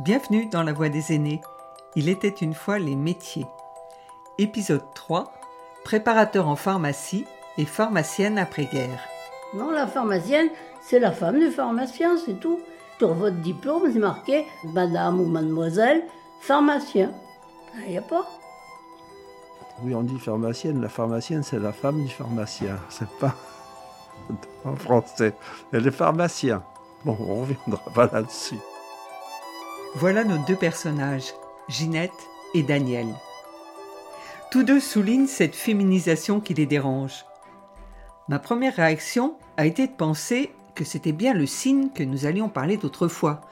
Bienvenue dans la Voix des aînés. Il était une fois les métiers. Épisode 3 Préparateur en pharmacie et pharmacienne après-guerre. Non, la pharmacienne, c'est la femme du pharmacien, c'est tout. Sur votre diplôme, c'est marqué Madame ou Mademoiselle, pharmacien. Il n'y a pas? Oui, on dit pharmacienne. La pharmacienne, c'est la femme du pharmacien. C'est pas en français. Elle est pharmacien. Bon, on reviendra pas là-dessus. Voilà nos deux personnages, Ginette et Daniel. Tous deux soulignent cette féminisation qui les dérange. Ma première réaction a été de penser que c'était bien le signe que nous allions parler d'autrefois,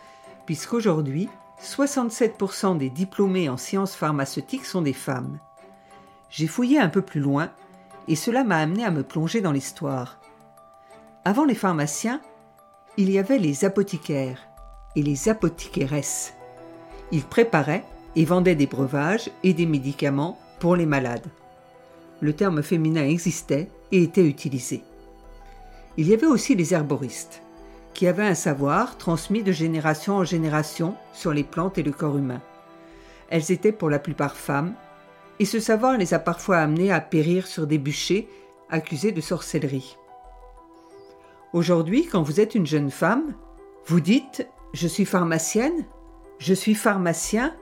puisqu'aujourd'hui, 67% des diplômés en sciences pharmaceutiques sont des femmes. J'ai fouillé un peu plus loin et cela m'a amené à me plonger dans l'histoire. Avant les pharmaciens, il y avait les apothicaires et les apothicaires. Ils préparaient et vendaient des breuvages et des médicaments pour les malades. Le terme féminin existait et était utilisé. Il y avait aussi les herboristes, qui avaient un savoir transmis de génération en génération sur les plantes et le corps humain. Elles étaient pour la plupart femmes, et ce savoir les a parfois amenées à périr sur des bûchers accusés de sorcellerie. Aujourd'hui, quand vous êtes une jeune femme, vous dites Je suis pharmacienne, je suis pharmacien,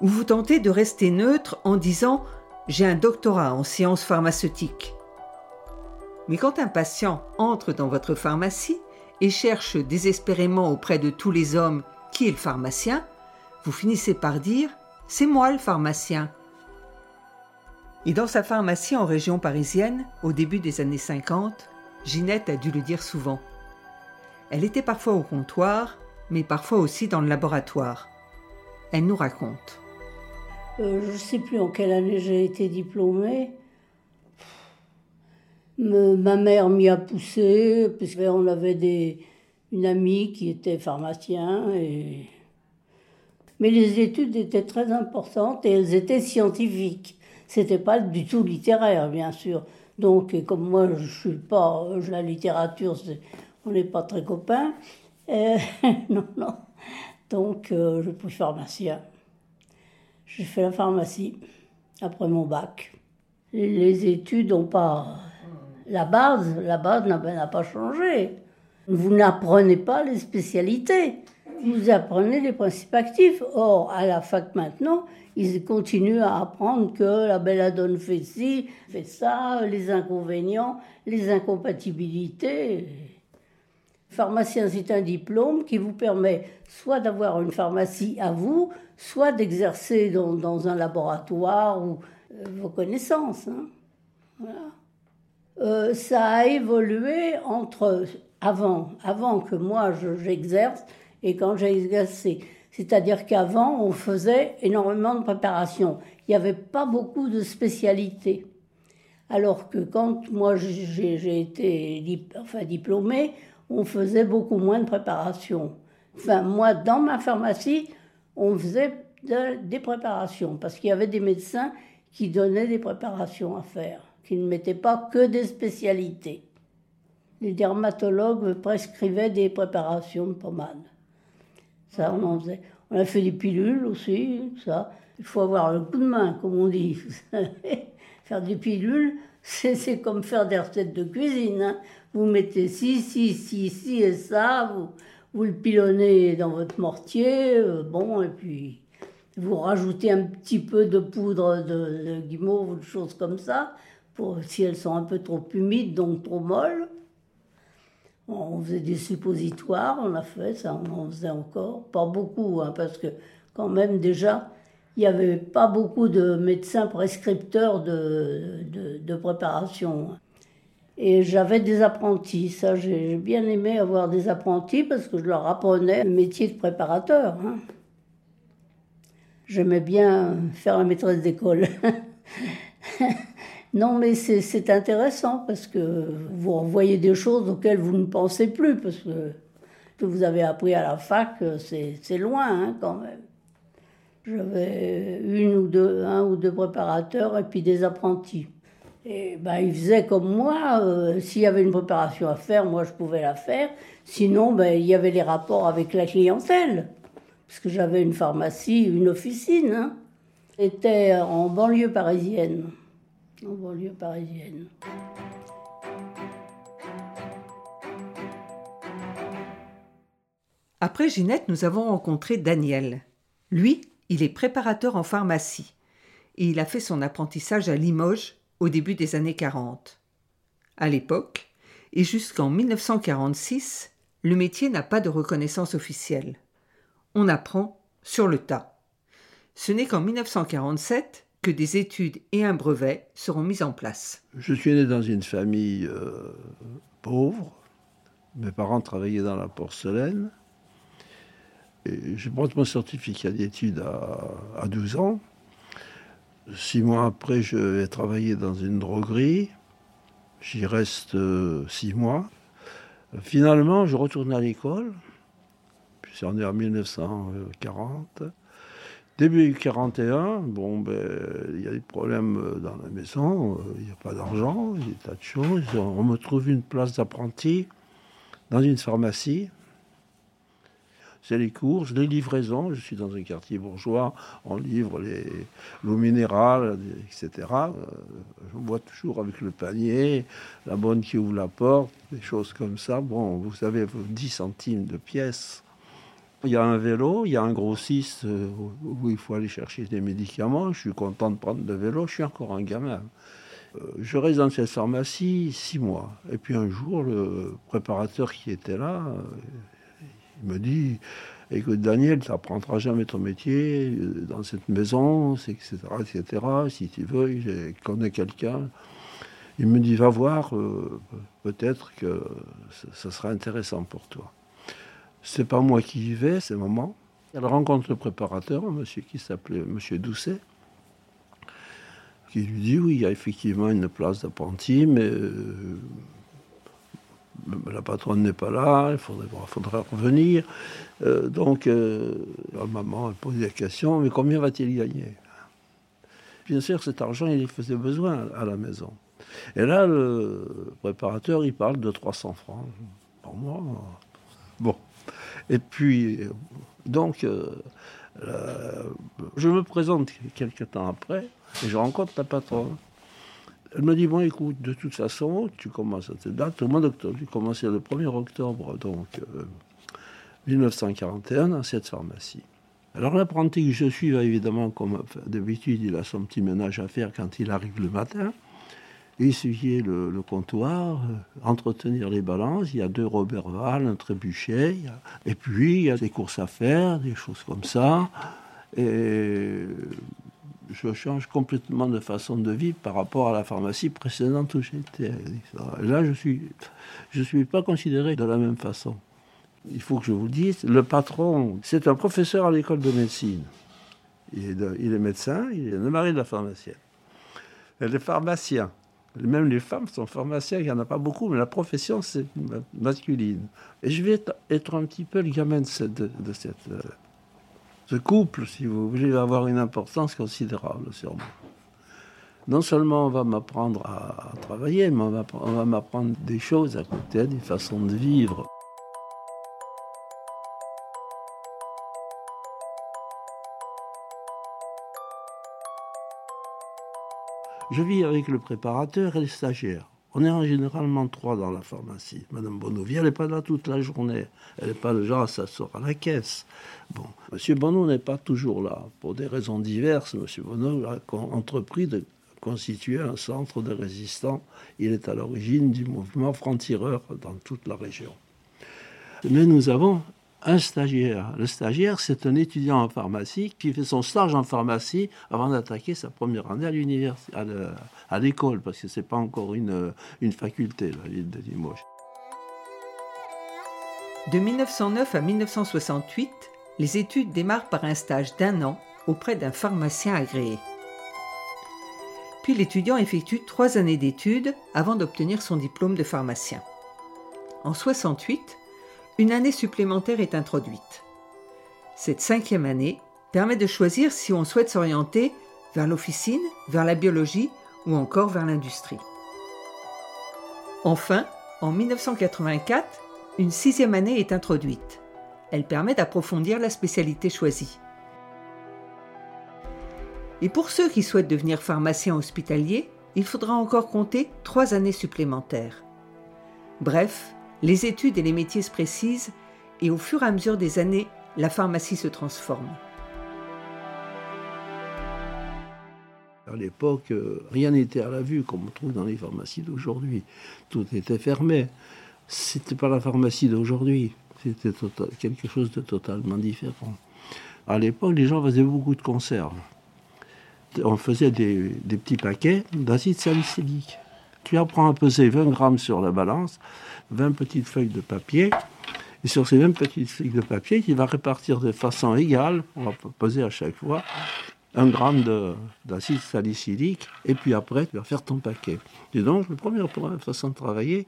ou vous tentez de rester neutre en disant J'ai un doctorat en sciences pharmaceutiques. Mais quand un patient entre dans votre pharmacie et cherche désespérément auprès de tous les hommes qui est le pharmacien, vous finissez par dire C'est moi le pharmacien. Et dans sa pharmacie en région parisienne, au début des années 50, Ginette a dû le dire souvent. Elle était parfois au comptoir, mais parfois aussi dans le laboratoire. Elle nous raconte. Euh, je ne sais plus en quelle année j'ai été diplômée. ma mère m'y a poussé, puisqu'on avait une amie qui était pharmacien. Mais les études étaient très importantes et elles étaient scientifiques. C'était pas du tout littéraire, bien sûr. Donc, comme moi, je suis pas, la littérature, on n'est pas très copains. Euh, non, non. Donc, euh, je suis pharmacien. J'ai fait la pharmacie après mon bac. Les études n'ont pas. La base, la base n'a pas changé. Vous n'apprenez pas les spécialités vous apprenez les principes actifs. Or, à la fac maintenant, ils continuent à apprendre que la belladone fait ci, fait ça, les inconvénients, les incompatibilités. Pharmacien, c'est un diplôme qui vous permet soit d'avoir une pharmacie à vous, soit d'exercer dans, un laboratoire ou euh, vos connaissances. Hein. Euh, ça a évolué entre avant, avant que moi j'exerce et quand j'ai exercé. C'est-à-dire qu'avant, on faisait énormément de préparation. Il n'y avait pas beaucoup de spécialités. Alors que quand moi j'ai été enfin, diplômée, on faisait beaucoup moins de préparation. Enfin, moi, dans ma pharmacie, on faisait des préparations parce qu'il y avait des médecins qui donnaient des préparations à faire, qui ne mettaient pas que des spécialités. Les dermatologues prescrivaient des préparations de pommade. Ça, on en faisait. On a fait des pilules aussi, ça. Il faut avoir le coup de main, comme on dit. faire des pilules, c'est comme faire des recettes de cuisine. Hein. Vous mettez ci, ci, ci, ci et ça, vous, vous le pilonnez dans votre mortier, euh, bon, et puis vous rajoutez un petit peu de poudre de, de guimauve ou de choses comme ça, pour, si elles sont un peu trop humides, donc trop molles. On faisait des suppositoires, on a fait ça, on en faisait encore. Pas beaucoup, hein, parce que quand même déjà, il n'y avait pas beaucoup de médecins prescripteurs de, de, préparation. Et j'avais des apprentis, ça j'ai bien aimé avoir des apprentis parce que je leur apprenais le métier de préparateur. Hein. J'aimais bien faire la maîtresse d'école. Non, mais c'est intéressant parce que vous voyez des choses auxquelles vous ne pensez plus, parce que ce que vous avez appris à la fac, c'est loin hein, quand même. J'avais un ou deux préparateurs et puis des apprentis. Et ben, ils faisaient comme moi, euh, s'il y avait une préparation à faire, moi je pouvais la faire. Sinon, ben, il y avait les rapports avec la clientèle. parce que j'avais une pharmacie, une officine. Hein. C'était en banlieue parisienne. En banlieue parisienne. Après Ginette, nous avons rencontré Daniel. Lui, il est préparateur en pharmacie et il a fait son apprentissage à Limoges au début des années 40. À l'époque, et jusqu'en 1946, le métier n'a pas de reconnaissance officielle. On apprend sur le tas. Ce n'est qu'en 1947 que des études et un brevet seront mis en place. Je suis né dans une famille euh, pauvre. Mes parents travaillaient dans la porcelaine. Je prends mon certificat d'études à, 12 ans. Six mois après, je vais travailler dans une droguerie. J'y reste euh, six mois. Finalement, je retourne à l'école. Puis on est en 1940. Début 41, bon, ben, il y a des problèmes dans la maison, il n'y a pas d'argent, il y a des tas de choses. On me trouve une place d'apprenti dans une pharmacie c'est les courses, les livraisons. Je suis dans un quartier bourgeois, on livre l'eau minérale, etc. Euh, je bois toujours avec le panier, la bonne qui ouvre la porte, des choses comme ça. Bon, vous avez 10 centimes de pièces. Il y a un vélo, il y a un grossiste euh, où il faut aller chercher des médicaments. Je suis content de prendre le vélo, je suis encore un gamin. Euh, je reste dans cette pharmacie six mois. Et puis un jour, le préparateur qui était là, il me dit Écoute, Daniel, tu n'apprendras jamais ton métier euh, dans cette maison, etc., etc. Si tu veux, je connais quelqu'un. Il me dit Va voir, euh, peut-être que ça sera intéressant pour toi. C'est pas moi qui y vais, c'est maman. Elle rencontre le préparateur, un monsieur qui s'appelait Monsieur Doucet, qui lui dit Oui, il y a effectivement une place d'apprenti, mais. Euh, la patronne n'est pas là, il faudrait, faudrait revenir. Euh, donc, euh, la maman elle pose des questions, mais combien va-t-il gagner? Bien sûr, cet argent, il faisait besoin à la maison. Et là, le préparateur, il parle de 300 francs. Pour moi, bon. Et puis, donc, euh, je me présente quelques temps après, et je rencontre la patronne. Elle me dit, bon, écoute, de toute façon, tu commences à cette date, au mois d'octobre, tu commences le 1er octobre, donc 1941, euh, dans cette pharmacie. Alors l'apprenti que je suis, évidemment, comme d'habitude, il a son petit ménage à faire quand il arrive le matin. Essuyer le, le comptoir, euh, entretenir les balances. Il y a deux Robert Val, un trébuchet. et puis, il y a des courses à faire, des choses comme ça. Je change complètement de façon de vivre par rapport à la pharmacie précédente où j'étais. Là, je suis, je suis pas considéré de la même façon. Il faut que je vous dise, le patron, c'est un professeur à l'école de médecine. Il est, médecin, il est le mari de la pharmacienne. Elle est pharmacien. Même les femmes sont pharmaciens, il n'y en a pas beaucoup, mais la profession, c'est masculine. Et je vais être, un petit peu le gamin de cette, de cette ce couple, si vous voulez, va avoir une importance considérable sur moi. Non seulement on va m'apprendre à, travailler, mais on va, m'apprendre des choses à côté, des façons de vivre. Je vis avec le préparateur et les stagiaires. On est généralement trois dans la pharmacie. Madame Bonovi, elle n'est pas là toute la journée. Elle n'est pas le genre à s'asseoir à la caisse. Bon, Monsieur Bonneau n'est pas toujours là. Pour des raisons diverses, Monsieur Bonneau a entrepris de constituer un centre de résistants. Il est à l'origine du mouvement franc-tireur dans toute la région. Mais nous avons un stagiaire. Le stagiaire, c'est un étudiant en pharmacie qui fait son stage en pharmacie avant d'attaquer sa première année à l'école, parce que c'est pas encore une, une faculté, la ville de Limoges. De 1909 à 1968, les études démarrent par un stage d'un an auprès d'un pharmacien agréé. Puis l'étudiant effectue trois années d'études avant d'obtenir son diplôme de pharmacien. En 68, une année supplémentaire est introduite. Cette cinquième année permet de choisir si on souhaite s'orienter vers l'officine, vers la biologie ou encore vers l'industrie. Enfin, en 1984, une sixième année est introduite. Elle permet d'approfondir la spécialité choisie. Et pour ceux qui souhaitent devenir pharmacien hospitalier, il faudra encore compter trois années supplémentaires. Bref, les études et les métiers se précisent et au fur et à mesure des années, la pharmacie se transforme. À l'époque, euh, rien n'était à la vue comme on trouve dans les pharmacies d'aujourd'hui. Tout était fermé. C'était pas la pharmacie d'aujourd'hui. C'était tota-, quelque chose de totalement différent. À l'époque, les gens faisaient beaucoup de conserves. On faisait des, petits paquets d'acide salicylique. Tu apprends à peser 20 grammes sur la balance, 20 petites feuilles de papier. Et sur ces 20 petites feuilles de papier, tu vas répartir de façon égale, on va peser à chaque fois, un gramme d'acide salicylique, et puis après, tu vas faire ton paquet. Et donc, la première façon de travailler,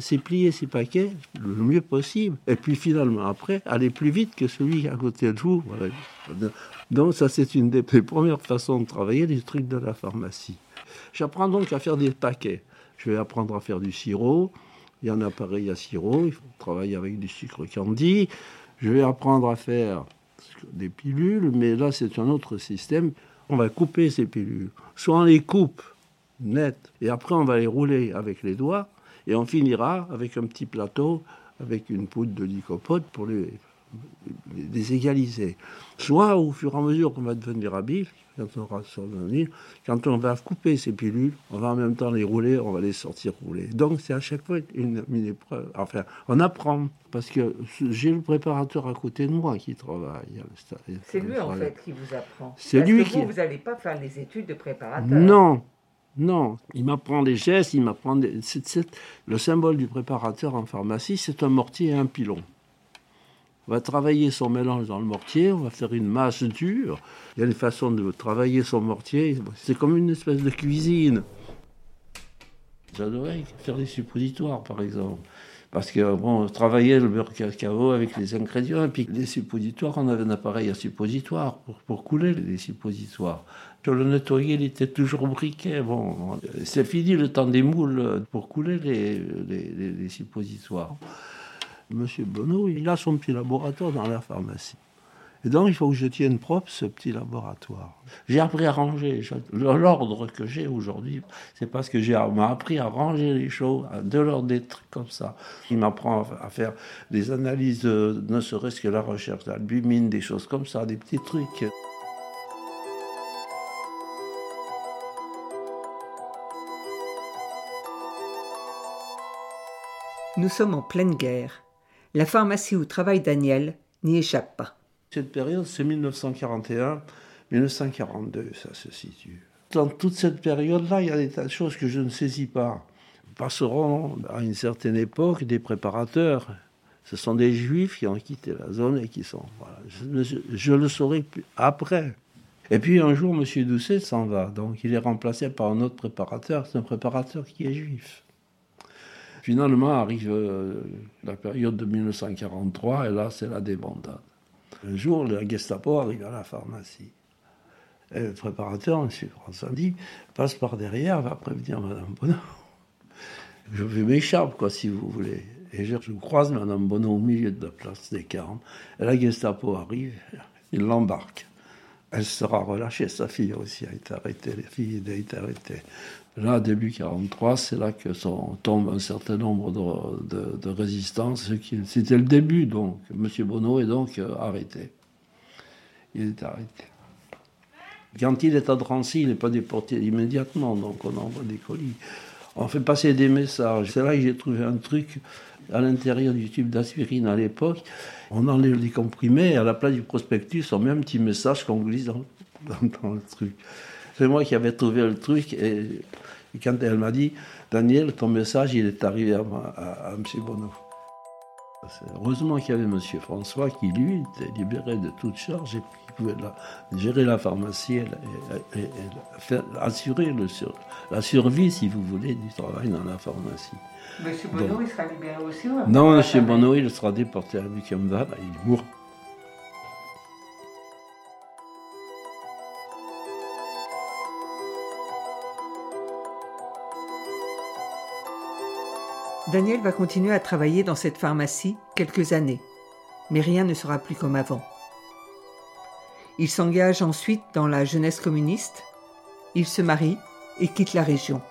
c'est plier ces paquets le mieux possible, et puis finalement, après, aller plus vite que celui à côté de vous. Donc, ça, c'est une des, premières façons de travailler, les trucs de la pharmacie. J'apprends donc à faire des paquets. Je vais apprendre à faire du sirop. Il y a un appareil à sirop, il faut travailler avec du sucre candy. Je vais apprendre à faire des pilules, mais là c'est un autre système. On va couper ces pilules. Soit on les coupe net, et après on va les rouler avec les doigts, et on finira avec un petit plateau, avec une poudre de lycopode pour les, les égaliser. Soit au fur et à mesure qu'on va devenir habile, quand on, quand on va couper ces pilules, on va en même temps les rouler, on va les sortir rouler. Donc c'est à chaque fois une, épreuve. Enfin, on apprend, parce que j'ai le préparateur à côté de moi qui travaille. C'est lui en fait qui vous apprend. C'est lui qui. Vous, n'allez pas faire les études de préparateur. Non, non, il m'apprend des gestes, il m'apprend des... Le symbole du préparateur en pharmacie, c'est un mortier et un pilon. On va travailler son mélange dans le mortier, on va faire une masse dure. Il y a une façon de travailler son mortier, c'est comme une espèce de cuisine. J'adorais faire des suppositoires, par exemple. Parce que, bon, on travaillait le beurre cacao avec les ingrédients, et puis les suppositoires, on avait un appareil à suppositoire pour, couler les suppositoires. Sur le nettoyer, il était toujours briquet. Bon, c'est fini le temps des moules pour couler les, les suppositoires. Monsieur Bonneau, il a son petit laboratoire dans la pharmacie. Et donc, il faut que je tienne propre ce petit laboratoire. J'ai appris à ranger. L'ordre que j'ai aujourd'hui, c'est parce que j'ai appris à ranger les choses, de l'ordre des trucs comme ça. Il m'apprend à faire des analyses, ne serait-ce que la recherche d'albumine, des choses comme ça, des petits trucs. Nous sommes en pleine guerre la pharmacie où travaille Daniel n'y échappe pas. Cette période, c'est 1941-1942, ça se situe. Dans toute cette période-là, il y a des tas de choses que je ne saisis pas. Passeront à une certaine époque des préparateurs. Ce sont des juifs qui ont quitté la zone et qui sont. Je, le saurai après. Et puis un jour, M. Doucet s'en va. Donc il est remplacé par un autre préparateur. C'est un préparateur qui est juif. Finalement arrive euh, la période de 1943 et là c'est la débandade. Un jour, la Gestapo arrive à la pharmacie. Et le préparateur, M. François dit, passe par derrière, va prévenir Mme Bonneau. Je vais m'écharpe, quoi, si vous voulez. Et je, croise Mme Bonneau au milieu de la place des Carmes. Et la Gestapo arrive, il l'embarque. Elle sera relâchée, sa fille aussi a été arrêtée, les filles a été. Là, début 43, c'est là que sont, tombe un certain nombre de, de, résistances. C'était le début, donc. M. Bonneau est donc euh, arrêté. Il est arrêté. Quand il est à Drancy, il n'est pas déporté immédiatement, donc on envoie des colis. On fait passer des messages. C'est là que j'ai trouvé un truc à l'intérieur du tube d'aspirine à l'époque. On enlève les comprimés et à la place du prospectus, on met un petit message qu'on glisse dans, le truc. C'est moi qui avais trouvé le truc et quand elle m'a dit, Daniel, ton message, il est arrivé à, M. Bonneau. Heureusement qu'il y avait M. François qui, lui, était libéré de toute charge et qui pouvait gérer la pharmacie et, assurer la survie, si vous voulez, du travail dans la pharmacie. M. Bonneau, il sera libéré aussi Non, M. Bonneau, il sera déporté à Buchenwald il mourra. Daniel va continuer à travailler dans cette pharmacie quelques années. mais rien ne sera plus comme avant. Il s'engage ensuite dans la jeunesse communiste, il se marie et quitte la région.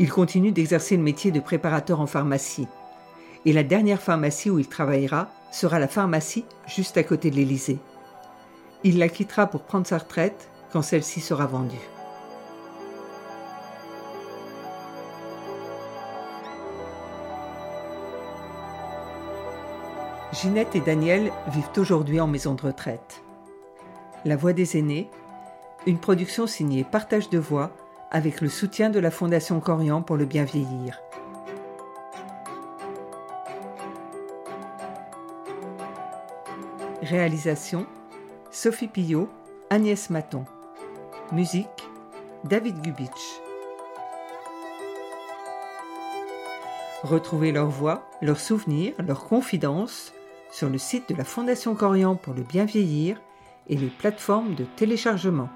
Il continue d'exercer le métier de préparateur en pharmacie. Et la dernière pharmacie où il travaillera sera la pharmacie juste à côté de l'Élysée. Il la quittera pour prendre sa retraite quand celle-ci sera vendue. Ginette et Daniel vivent aujourd'hui en maison de retraite. La Voix des aînés, une production signée Partage de voix avec le soutien de la Fondation Corian pour le bien vieillir. Réalisation Sophie Pillot, Agnès Maton. Musique David Gubitsch. Retrouvez leurs voix, leurs souvenirs, leurs confidences sur le site de la Fondation Corian pour le bien vieillir et les plateformes de téléchargement.